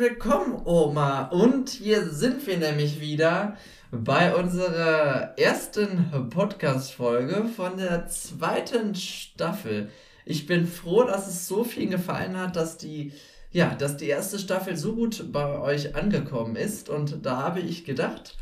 Willkommen, Oma. Und hier sind wir nämlich wieder bei unserer ersten Podcast-Folge von der zweiten Staffel. Ich bin froh, dass es so vielen gefallen hat, dass die, ja, dass die erste Staffel so gut bei euch angekommen ist. Und da habe ich gedacht,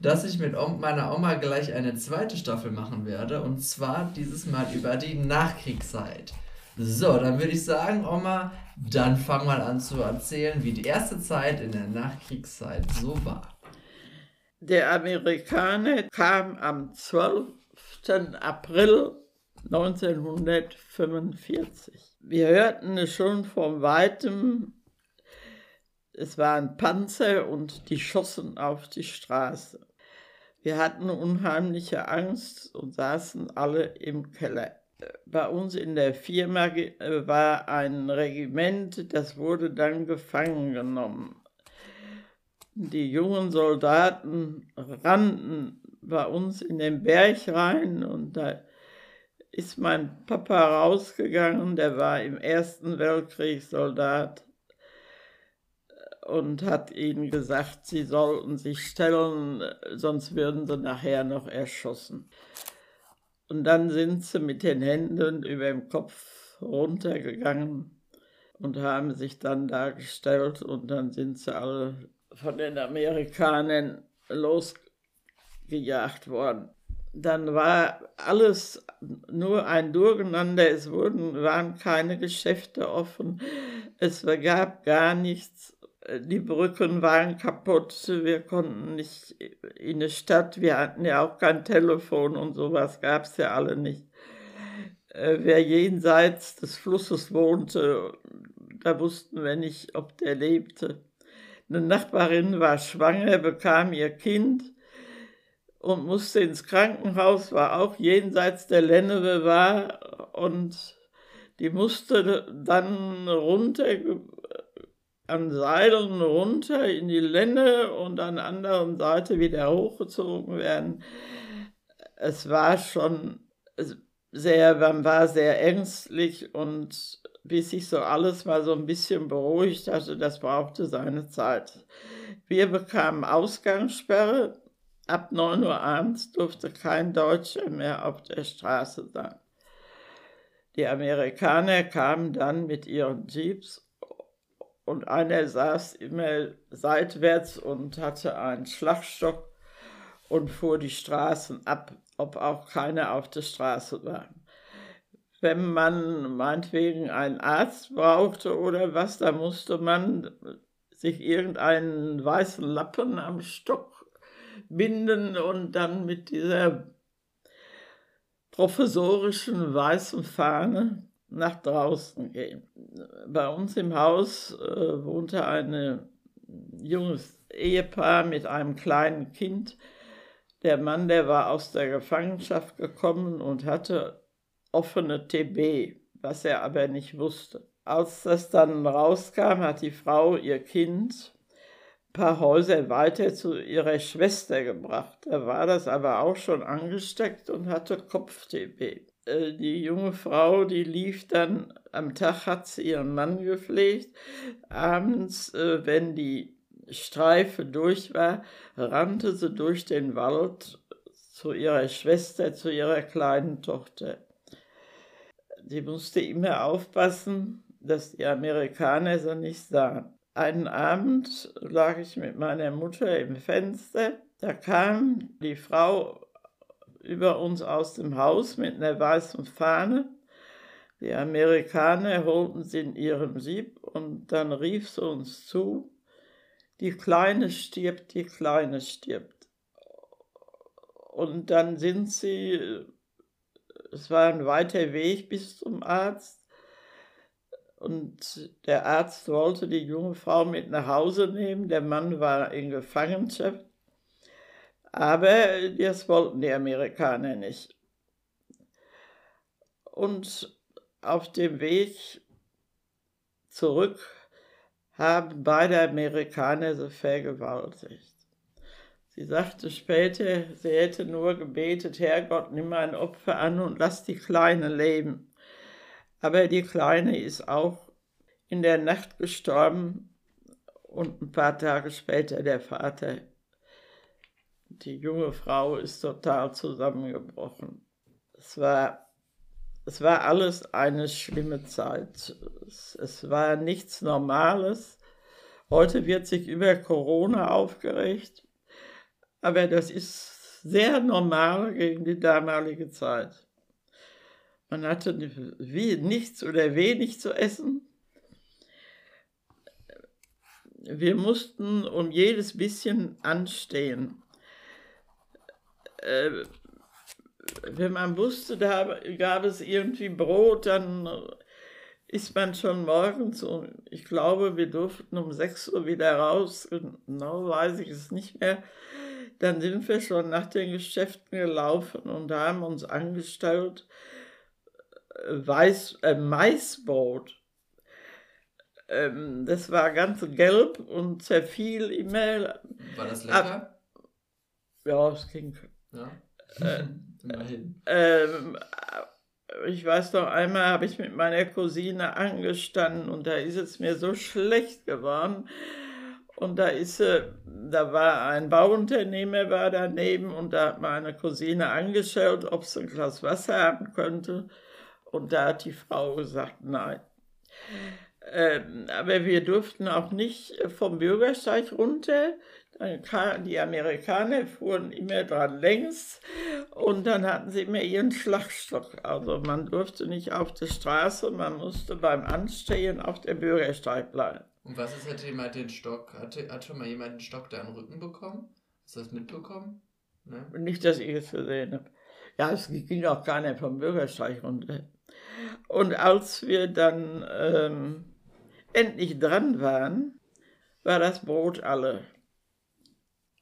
dass ich mit meiner Oma gleich eine zweite Staffel machen werde. Und zwar dieses Mal über die Nachkriegszeit. So, dann würde ich sagen, Oma, dann fang mal an zu erzählen, wie die erste Zeit in der Nachkriegszeit so war. Der Amerikaner kam am 12. April 1945. Wir hörten es schon von weitem, es waren Panzer und die schossen auf die Straße. Wir hatten unheimliche Angst und saßen alle im Keller bei uns in der Firma äh, war ein Regiment, das wurde dann gefangen genommen. Die jungen Soldaten rannten bei uns in den Berg rein und da ist mein Papa rausgegangen, der war im Ersten Weltkrieg Soldat und hat ihnen gesagt, sie sollten sich stellen, sonst würden sie nachher noch erschossen. Und dann sind sie mit den Händen über dem Kopf runtergegangen und haben sich dann dargestellt und dann sind sie alle von den Amerikanern losgejagt worden. Dann war alles nur ein Durcheinander, es wurden, waren keine Geschäfte offen, es gab gar nichts die Brücken waren kaputt, wir konnten nicht in die Stadt, wir hatten ja auch kein Telefon und sowas gab es ja alle nicht. Äh, wer jenseits des Flusses wohnte, da wussten wir nicht, ob der lebte. Eine Nachbarin war schwanger, bekam ihr Kind und musste ins Krankenhaus, war auch jenseits der Lenne war und die musste dann runter an Seilen runter in die Lenne und an der anderen Seite wieder hochgezogen werden. Es war schon sehr, man war sehr ängstlich und bis sich so alles mal so ein bisschen beruhigt hatte, das brauchte seine Zeit. Wir bekamen Ausgangssperre. Ab 9 Uhr abends durfte kein Deutscher mehr auf der Straße sein. Die Amerikaner kamen dann mit ihren Jeeps und einer saß immer seitwärts und hatte einen Schlagstock und fuhr die Straßen ab, ob auch keiner auf der Straße war. Wenn man meinetwegen einen Arzt brauchte oder was, da musste man sich irgendeinen weißen Lappen am Stock binden und dann mit dieser professorischen weißen Fahne nach draußen gehen. Bei uns im Haus äh, wohnte ein junges Ehepaar mit einem kleinen Kind. Der Mann, der war aus der Gefangenschaft gekommen und hatte offene TB, was er aber nicht wusste. Als das dann rauskam, hat die Frau ihr Kind ein paar Häuser weiter zu ihrer Schwester gebracht. Da war das aber auch schon angesteckt und hatte Kopf-TB. Äh, die junge Frau, die lief dann, am Tag hat sie ihren Mann gepflegt, abends, äh, wenn die Streife durch war, rannte sie durch den Wald zu ihrer Schwester, zu ihrer kleinen Tochter. Sie musste immer aufpassen, dass die Amerikaner sie nicht sahen. Einen Abend lag ich mit meiner Mutter im Fenster, da kam die Frau über uns aus dem Haus mit einer weißen Fahne. Die Amerikaner holten sie in ihrem Sieb und dann rief sie uns zu, die Kleine stirbt, die Kleine stirbt. Und dann sind sie, es war ein weiter Weg bis zum Arzt, und der Arzt wollte die junge Frau mit nach Hause nehmen, der Mann war in Gefangenschaft. Aber das wollten die Amerikaner nicht. Und auf dem Weg zurück haben beide Amerikaner sie vergewaltigt. Sie sagte später, sie hätte nur gebetet, Herrgott, nimm ein Opfer an und lass die Kleine leben. Aber die Kleine ist auch in der Nacht gestorben, Und ein paar Tage später der Vater. Die junge Frau ist total zusammengebrochen. Es war, es war alles eine schlimme Zeit. Es, es war nichts Normales. Heute wird sich über Corona aufgeregt, aber das ist sehr normal gegen die damalige Zeit. Man hatte nichts oder wenig zu essen. Wir mussten um jedes bisschen anstehen. Äh, wenn man wusste, da gab es irgendwie Brot, dann ist man schon morgens um, ich glaube, wir durften um 6 Uhr wieder raus, genau weiß ich es nicht mehr. Dann sind wir schon nach den Geschäften gelaufen und haben uns angestellt, äh, Weiß, äh, Maisbrot. Ähm, das war ganz gelb und zerfiel immer. War das lecker? Ab, ja, es ging. Ja. Äh, Immerhin. Ähm, ich weiß noch einmal, habe ich mit meiner Cousine angestanden und da ist es mir so schlecht geworden. Und da ist da war ein Bauunternehmer war daneben und da hat meine Cousine angeschaut, ob sie ein Glas Wasser haben könnte. Und da hat die Frau gesagt, nein. Ähm, aber wir durften auch nicht vom Bürgersteig runter. Die Amerikaner fuhren immer dran längs und dann hatten sie immer ihren Schlagstock. Also man durfte nicht auf der Straße, man musste beim Anstehen auf der Bürgersteig bleiben. Und was ist, hat jemand den Stock, hat, hat schon mal jemand den Stock da im Rücken bekommen? Hast du das mitbekommen? Ne? Nicht, dass ich es gesehen habe. Ja, es ging auch gar nicht vom Bürgersteig runter. Und als wir dann ähm, endlich dran waren, war das Brot alle.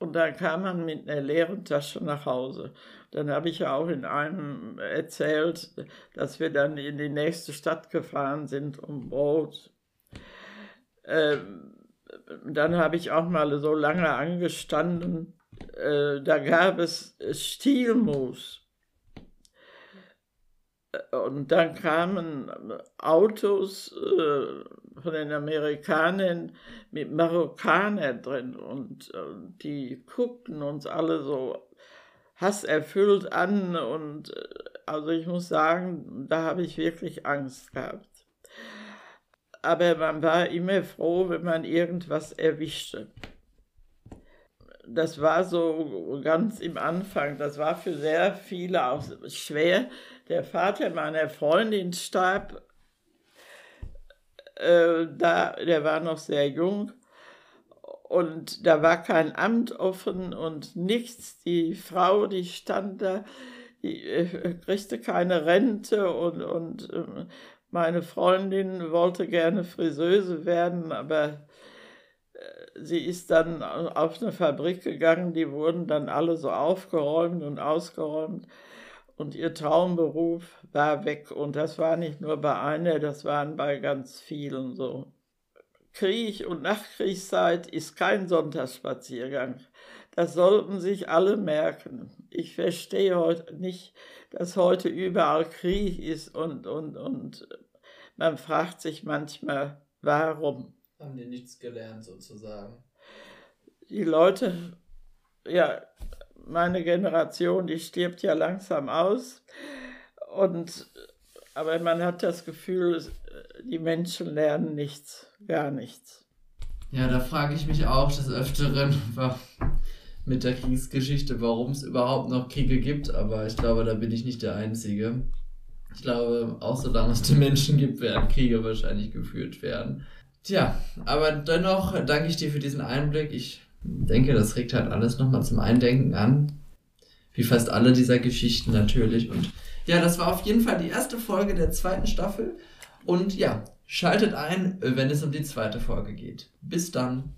Und dann kam man mit einer leeren Tasche nach Hause. Dann habe ich ja auch in einem erzählt, dass wir dann in die nächste Stadt gefahren sind um Brot. Ähm, dann habe ich auch mal so lange angestanden. Äh, da gab es Stielmus. Und dann kamen Autos äh, von den Amerikanern mit Marokkaner drin und äh, die guckten uns alle so hasserfüllt an und äh, also ich muss sagen, da habe ich wirklich Angst gehabt. Aber man war immer froh, wenn man irgendwas erwischte. Das war so ganz im Anfang, das war für sehr viele auch schwer, der Vater meiner Freundin starb, äh, da, der war noch sehr jung. Und da war kein Amt offen und nichts. Die Frau, die stand da, die äh, kriegte keine Rente und, und äh, meine Freundin wollte gerne Friseuse werden, aber äh, sie ist dann auf eine Fabrik gegangen, die wurden dann alle so aufgeräumt und ausgeräumt und ihr Traumberuf war weg. Und das war nicht nur bei einer, das waren bei ganz vielen so. Krieg und Nachkriegszeit ist kein Sonntagsspaziergang. Das sollten sich alle merken. Ich verstehe heute nicht, dass heute überall Krieg ist und, und, und man fragt sich manchmal, warum. Haben die nichts gelernt sozusagen? Die Leute, ja, meine Generation, die stirbt ja langsam aus. Und, aber man hat das Gefühl, die Menschen lernen nichts, gar nichts. Ja, da frage ich mich auch des Öfteren mit der Kriegsgeschichte, warum es überhaupt noch Kriege gibt. Aber ich glaube, da bin ich nicht der Einzige. Ich glaube, auch solange es die Menschen gibt, werden Kriege wahrscheinlich geführt werden. Tja, aber dennoch danke ich dir für diesen Einblick. Ich denke, das regt halt alles nochmal zum Eindenken an. Wie fast alle dieser Geschichten natürlich. Und ja, das war auf jeden Fall die erste Folge der zweiten Staffel. Und ja, schaltet ein, wenn es um die zweite Folge geht. Bis dann.